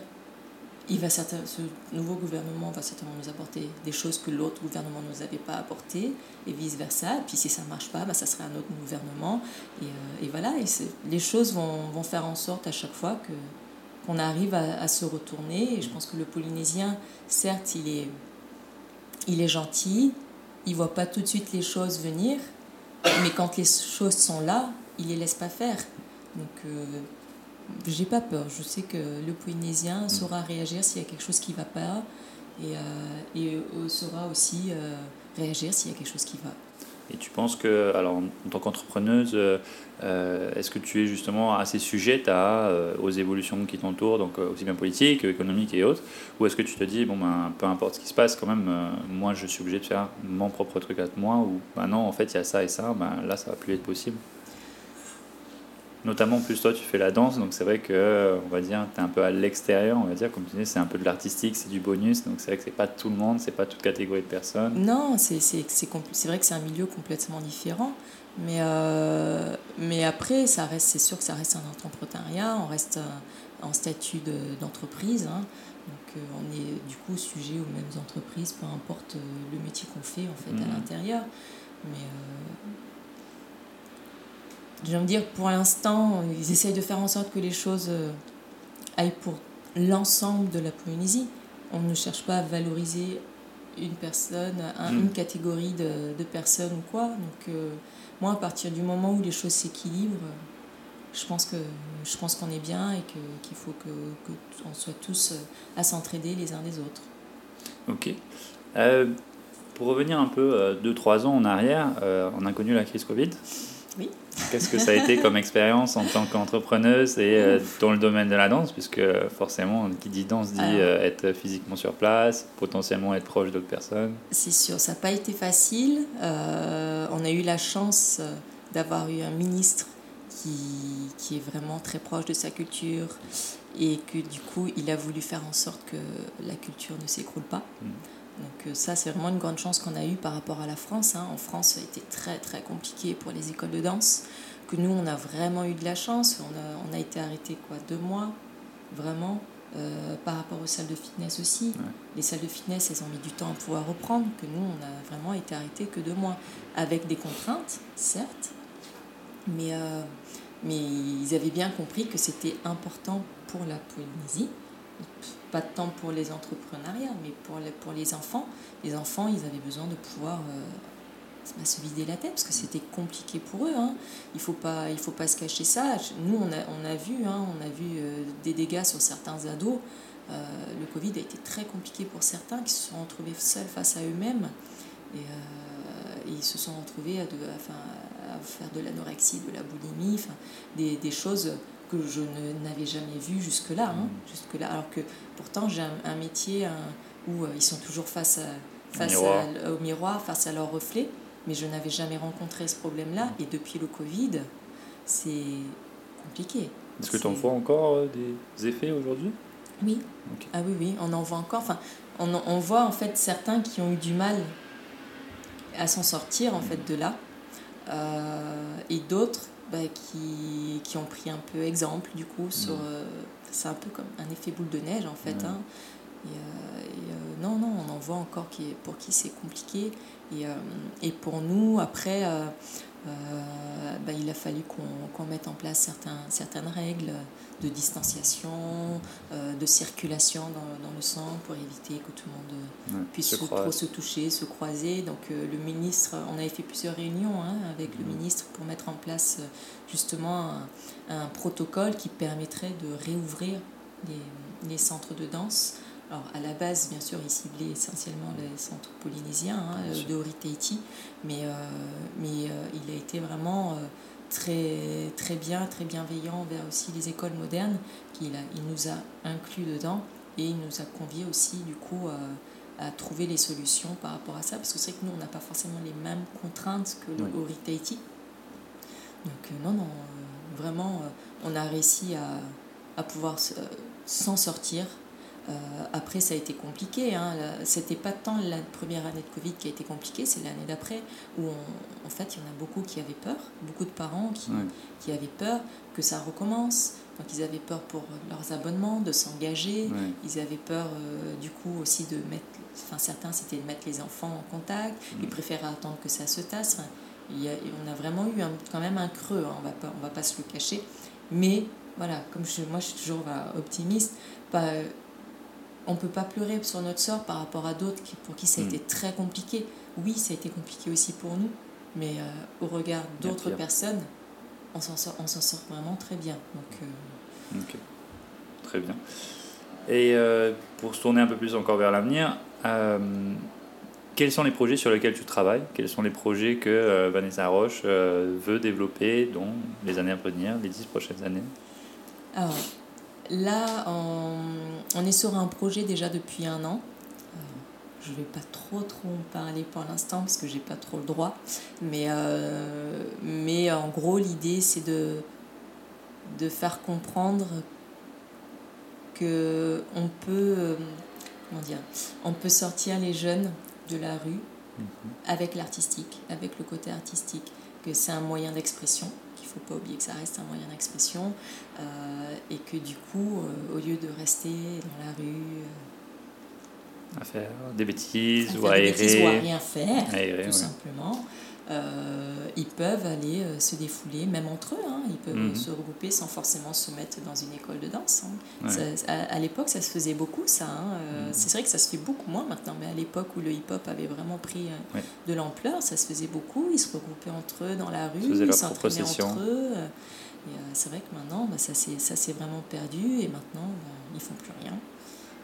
il va certain, ce nouveau gouvernement va certainement nous apporter des choses que l'autre gouvernement ne nous avait pas apportées, et vice-versa. Puis si ça ne marche pas, bah, ça sera un autre gouvernement. Et, euh, voilà, et les choses vont, vont, faire en sorte à chaque fois que qu'on arrive à, à, se retourner. Et je pense que le Polynésien, certes, il est il est gentil, il voit pas tout de suite les choses venir, mais quand les choses sont là, il les laisse pas faire. Donc, euh, j'ai pas peur. Je sais que le Polynésien mm. saura réagir s'il y a quelque chose qui va pas et, euh, et euh, saura aussi réagir s'il y a quelque chose qui va. Et tu penses que, alors en tant qu'entrepreneuse, euh, euh, est-ce que tu es justement assez sujette à, euh, aux évolutions qui t'entourent, donc aussi bien politiques, économiques et autres Ou est-ce que tu te dis, bon, ben, peu importe ce qui se passe, quand même, moi je suis obligé de faire mon propre truc à moi, ou ben non, en fait il y a ça et ça, ben, là ça va plus être possible? Notamment, plus toi, tu fais la danse, donc c'est vrai que, on va dire, tu es un peu à l'extérieur, on va dire, comme tu dis, c'est un peu de l'artistique, c'est du bonus, donc c'est vrai que c'est pas tout le monde, c'est pas toute catégorie de personnes. Non, c'est vrai que c'est un milieu complètement différent, mais, euh, mais après, ça reste, c'est sûr que ça reste un entrepreneuriat, on reste euh, en statut d'entreprise, hein, donc euh, on est du coup sujet aux mêmes entreprises, peu importe le métier qu'on fait en fait à mmh. l'intérieur, mais je veux dire, pour l'instant, ils essayent de faire en sorte que les choses euh, aillent pour l'ensemble de la Polynésie. On ne cherche pas à valoriser une personne, mm. une catégorie de, de, personnes ou quoi. Donc, euh, moi, à partir du moment où les choses s'équilibrent, je pense que je pense qu'on est bien et qu'il faut que, que soit tous euh, à s'entraider les uns des autres. Ok. pour revenir un peu 2-3 ans en arrière, on a connu la crise Covid. Qu'est-ce que ça a été comme expérience en tant qu'entrepreneuse et euh, dans le domaine de la danse, puisque forcément, qui dit danse dit euh, être physiquement sur place, potentiellement être proche d'autres personnes. C'est sûr, ça n'a pas été facile. Euh, on a eu la chance d'avoir eu un ministre qui, qui, est vraiment très proche de sa culture et que du coup, il a voulu faire en sorte que la culture ne s'écroule pas. Mm. Donc euh, ça, c'est vraiment une grande chance qu'on a eue par rapport à la France. Hein. En France, ça a été très très compliqué pour les écoles de danse. Que nous, on a vraiment eu de la chance. On a, on a été arrêté quoi deux mois, vraiment. Euh, par rapport aux salles de fitness aussi. Les salles de fitness, elles ont mis du temps à pouvoir reprendre, que nous, on a vraiment été arrêtés que deux mois, avec des contraintes, certes, mais, euh, mais ils avaient bien compris que c'était important pour la Polynésie pas de temps pour les entrepreneuriats, mais pour les, pour les enfants. Les enfants, ils avaient besoin de pouvoir euh, se vider la tête parce que c'était compliqué pour eux. Hein. Il ne faut, pas, il faut pas se cacher ça. Nous, on a, on a vu, hein, on a vu euh, des dégâts sur certains ados. Euh, le Covid a été très compliqué pour certains qui se sont retrouvés seuls face à eux-mêmes. Et, ils se sont retrouvés à, de, à faire de l'anorexie, de la boulimie, des, des choses que je n'avais jamais vu jusque-là. Hein, mm. jusque -là, alors que pourtant j'ai un, métier où euh, ils sont toujours face, à, face au miroir, face à leur reflet, mais je n'avais jamais rencontré ce problème-là. Mm. Et depuis le Covid, c'est compliqué. Est-ce que tu en vois encore euh, des effets aujourd'hui? Oui. Ah oui, oui, on en voit encore. Enfin, on, on, voit en fait certains qui ont eu du mal à s'en sortir en mm. fait de là. Euh, et d'autres bah, qui, qui, ont pris un peu exemple du coup sur... Mm. Euh, c'est un peu comme un effet boule de neige en fait. Hein. Et, non, non, on en voit encore qui, pour qui c'est compliqué. Et, et, pour nous, après, bah, il a fallu qu'on mette en place certains, certaines règles de distanciation, euh, de circulation dans, le sang pour éviter que tout le monde puisse se trop se toucher, se croiser. Donc euh, le ministre, on avait fait plusieurs réunions hein, avec le mhm. ministre pour mettre en place euh, justement un, protocole qui permettrait de réouvrir les, les, centres de danse. Alors à la base, bien sûr, il ciblait essentiellement les centres polynésiens hein, de Oritaiti, mais, mais il a été vraiment très, très bien, très bienveillant envers aussi les écoles modernes, qu'il il nous a inclus dedans et il nous a conviés aussi du coup à, trouver les solutions par rapport à ça, parce que c'est que nous, on n'a pas forcément les mêmes contraintes que oui. Tahiti. Donc euh, non, non, euh, vraiment, euh, on a réussi à, à pouvoir s'en sortir euh, après, ça a été compliqué. Hein. C'était pas tant la première année de Covid qui a été compliquée, c'est l'année d'après où, en fait, il y en a beaucoup qui avaient peur, beaucoup de parents qui, qui avaient peur que ça recommence. Donc, ils avaient peur pour leurs abonnements, de s'engager. Ils avaient peur, euh, du coup, aussi de mettre. Enfin, certains, c'était de mettre les enfants en contact. Ils préféraient attendre que ça se tasse. il y a, on a vraiment eu quand même un creux, hein. on va pas, on va pas se le cacher. Mais voilà, comme je, moi, je suis toujours optimiste. Pas, on ne peut pas pleurer sur notre sort par rapport à d'autres pour qui ça a mm. été très compliqué. Oui, ça a été compliqué aussi pour nous, mais euh, au regard d'autres personnes, on s'en sort, sort vraiment très bien. Donc, euh, très bien. Et euh, pour se tourner un peu plus encore vers l'avenir, quels sont les projets sur lesquels tu travailles? Quels sont les projets que Vanessa Roche veut développer dans les années à venir, les dix prochaines années? Alors, Là, on, est sur un projet déjà depuis un an. Euh, je ne vais pas trop trop en parler pour l'instant parce que j'ai pas trop le droit. Mais, euh, mais en gros, l'idée c'est de, de faire comprendre que on peut, euh, comment dire, on peut sortir les jeunes de la rue mhm. avec l'artistique, avec le côté artistique, que c'est un moyen d'expression faut pas oublier que ça reste un moyen d'expression euh, et que du coup, euh, au lieu de rester dans la rue euh, à faire des bêtises ou à, aérer, ou à rien faire, tout simplement, ils peuvent aller euh, se défouler, même entre eux. Hein. ils peuvent mhm. se regrouper sans forcément se mettre dans une école de danse. Hein. à, l'époque, ça se faisait beaucoup, ça. Hein. Euh, mhm. C'est vrai que ça se fait beaucoup moins maintenant, mais à l'époque où le hip-hop avait vraiment pris de l'ampleur, ça se faisait beaucoup. Ils se regroupaient entre eux dans la rue, ils s'entraînaient entre eux. c'est vrai que maintenant, bah, ça s'est vraiment perdu et maintenant, bah, ils font plus rien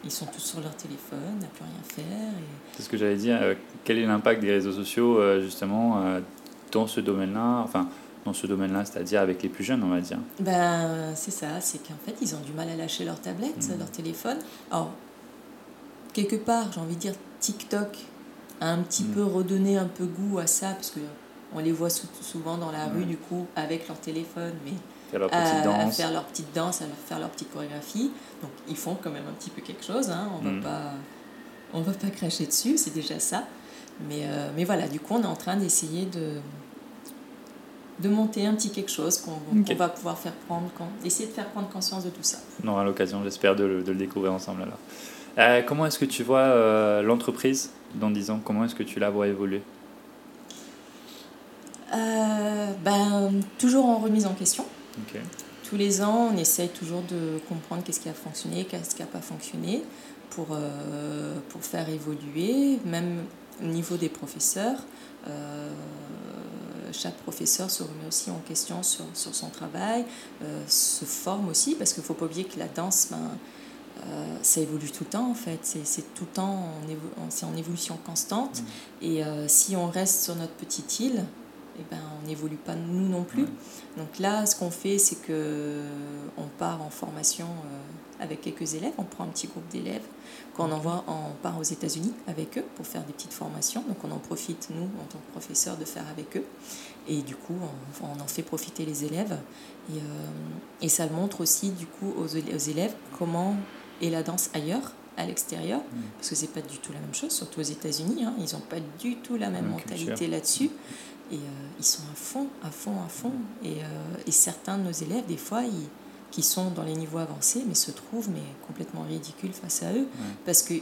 ils sont tous sur leur téléphone, n'a plus rien à faire. C'est ce que j'allais dire. Euh, quel est l'impact des réseaux sociaux euh, justement euh, dans ce domaine-là Enfin, dans ce domaine-là, c'est-à-dire avec les plus jeunes, on va dire? Ben, c'est ça. C'est qu'en fait, ils ont du mal à lâcher leur tablette, mmh. leur téléphone. Alors, quelque part, j'ai envie de dire, TikTok a un petit mmh. peu redonné un peu goût à ça parce que on les voit souvent dans la rue du coup avec leur téléphone, mais à, faire leur petite danse, à faire leur petite chorégraphie. Donc ils font quand même un petit peu quelque chose, hein. on ne mm. va, pas, va pas cracher dessus, c'est déjà ça. Mais, euh, mais voilà, du coup on est en train d'essayer de, de monter un petit quelque chose qu'on va pouvoir faire prendre, essayer de faire prendre conscience de tout ça. On aura l'occasion, j'espère, de, de, le découvrir ensemble alors. Euh, comment est-ce que tu vois euh, l'entreprise dans 10 ans? Comment est-ce que tu la vois évoluer? Ben, Toujours en remise en question. Tous les ans, on essaye toujours de comprendre qu'est-ce qui a fonctionné, qu'est-ce qui n'a pas fonctionné pour, euh, pour faire évoluer, même au niveau des professeurs. Euh, chaque professeur se remet aussi en question sur, sur son travail, euh, se forme aussi, parce qu'il ne faut pas oublier que la danse, ben, ça évolue tout le temps en fait, c'est tout le temps, c'est en évolution constante. Mmh. Et si on reste sur notre petite île, eh ben, on n'évolue pas nous non plus. Donc là, ce qu'on fait, c'est que on part en formation euh, avec quelques élèves, on prend un petit groupe d'élèves qu'on envoie, on part aux États-Unis avec eux pour faire des petites formations. Donc on en profite, nous, en tant que professeurs, de faire avec eux. Et du coup, on, en fait profiter les élèves. Et, euh, et, ça montre aussi, du coup, aux, élèves comment est la danse ailleurs à l'extérieur, mm. parce que c'est pas du tout la même chose, surtout aux États-Unis, hein. ils n'ont pas du tout la même mentalité là-dessus. Et euh, ils sont à fond, à fond, à fond. Et, euh, et, certains de nos élèves, des fois, ils, qui sont dans les niveaux avancés, mais se trouvent mais complètement ridicules face à eux. Parce que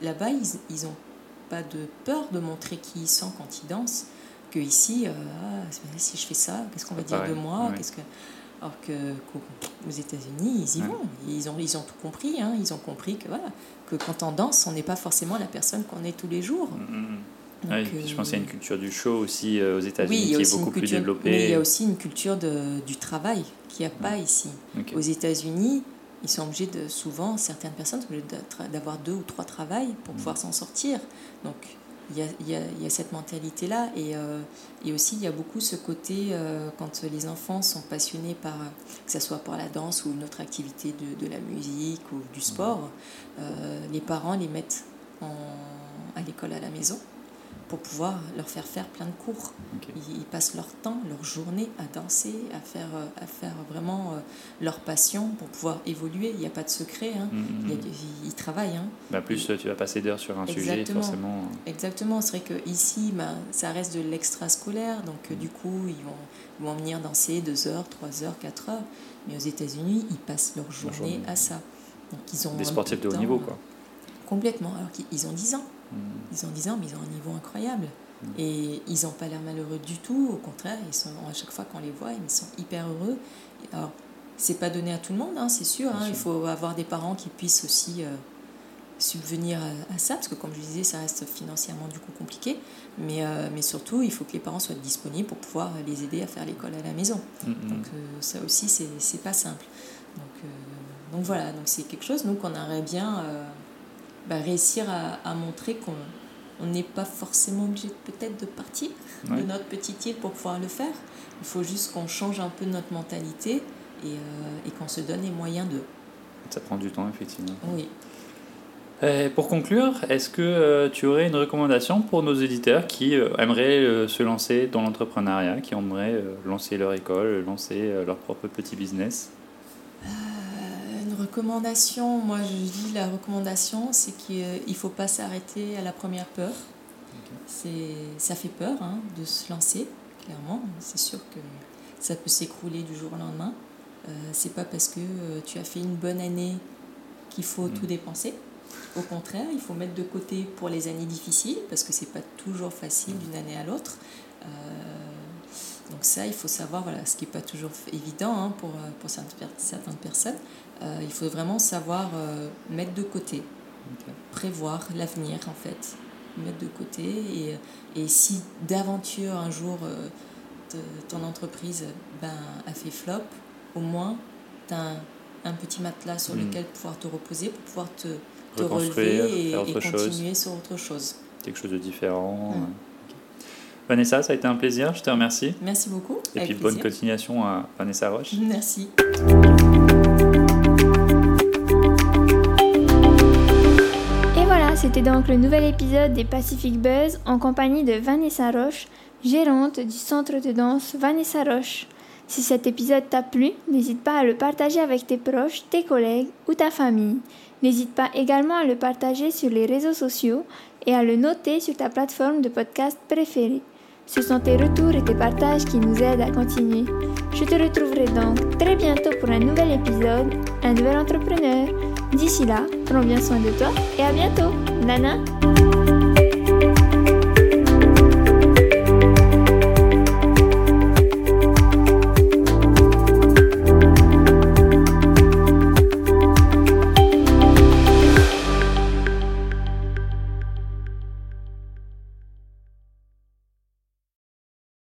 là-bas, ils n'ont pas de peur de montrer qui ils sont quand ils dansent. Que ici, euh, ah, si je fais ça, qu'est-ce qu'on va dire de moi qu'est-ce que... Alors que aux États-Unis, ils y vont. Ils ont, ils ont tout compris. Hein. Ils ont compris que, voilà, que quand on danse, on n'est pas forcément la personne qu'on est tous les jours. Mm, mm, mm. Euh, je pense qu'il y a une culture du show aussi euh, aux États-Unis qui est beaucoup plus développée. Mais il y a aussi une culture de, du travail qu'il n'y a pas ici. Aux États-Unis, ils sont obligés de, souvent, certaines personnes sont obligées d'avoir deux ou trois travails pour pouvoir s'en sortir. Donc, il y a, y, a, y a, cette mentalité-là. Et, euh, et, aussi, il y a beaucoup ce côté, quand les enfants sont passionnés par, que ce soit par la danse ou une autre activité de, de la musique ou du sport, les parents les mettent en, à l'école à la maison pour pouvoir leur faire faire plein de cours. Ils, passent leur temps, leur journée à danser, à faire, à faire vraiment euh, leur passion pour pouvoir évoluer. Il n'y a pas de secret. Hein. Mm, mm, mm. ils, travaillent. Hein. Bah plus tu vas passer d'heures sur un sujet, forcément. Exactement. C'est vrai qu'ici, bah, ça reste de l'extrascolaire. Donc, du coup, ils vont, ils vont venir danser 2 heures, 3 heures, 4 heures. Mais aux États-Unis, ils passent leur journée, à ça. Donc, ils ont Des sportifs de haut niveau, quoi. Complètement. Alors qu'ils ont 10 ans. Mm. Ils ont 10 ans, mais ils ont un niveau incroyable. Mm. Et ils n'ont pas l'air malheureux du tout. Au contraire, ils sont, à chaque fois qu'on les voit, ils sont hyper heureux. Alors, c'est pas donné à tout le monde, hein, c'est sûr, hein. Il faut avoir des parents qui puissent aussi euh, subvenir à, ça, parce que comme je disais, ça reste financièrement du coup compliqué. Mais, euh, mais surtout, il faut que les parents soient disponibles pour pouvoir les aider à faire l'école à la maison. Mm, donc euh, ça aussi, c'est pas simple. Donc, donc voilà, donc c'est quelque chose nous qu'on aimerait bien bah, réussir à, montrer qu'on n'est pas forcément obligé peut-être de partir de notre petite île pour pouvoir le faire. Il faut juste qu'on change un peu notre mentalité et, euh, et qu'on se donne les moyens de. Ça prend du temps, effectivement. Oui. pour conclure, est-ce que euh, tu aurais une recommandation pour nos éditeurs qui euh, aimeraient se lancer dans l'entrepreneuriat, qui aimeraient lancer leur école, lancer leur propre petit business? Recommandation, moi je dis la recommandation, c'est qu'il ne faut pas s'arrêter à la première peur. Ça fait peur hein, de se lancer, clairement. C'est sûr que ça peut s'écrouler du jour au lendemain. Euh, c'est pas parce que euh, tu as fait une bonne année qu'il faut mm. tout dépenser. Au contraire, il faut mettre de côté pour les années difficiles, parce que c'est pas toujours facile d'une année à l'autre. Euh, donc ça, il faut savoir, voilà, ce qui n'est pas toujours évident hein, pour, euh, pour certaines personnes. Euh, il faut vraiment savoir euh, mettre de côté, prévoir l'avenir en fait, mettre de côté. Et, et si d'aventure un jour ton entreprise ben, a fait flop, au moins tu as un, petit matelas sur hmm. lequel pouvoir te reposer pour pouvoir te, te relever et, continuer sur autre chose. Quelque chose de différent. Hmm. Vanessa, ça a été un plaisir, je te remercie. Merci beaucoup. Et puis bonne continuation à Vanessa Roche. Merci. C'était donc le nouvel épisode des Pacific Buzz en compagnie de Vanessa Roche, gérante du centre de danse Vanessa Roche. Si cet épisode t'a plu, n'hésite pas à le partager avec tes proches, tes collègues ou ta famille. N'hésite pas également à le partager sur les réseaux sociaux et à le noter sur ta plateforme de podcast préférée. Ce sont tes retours et tes partages qui nous aident à continuer. Je te retrouverai donc très bientôt pour un nouvel épisode, un nouvel entrepreneur. D'ici là, prends bien soin de toi et à bientôt. Nana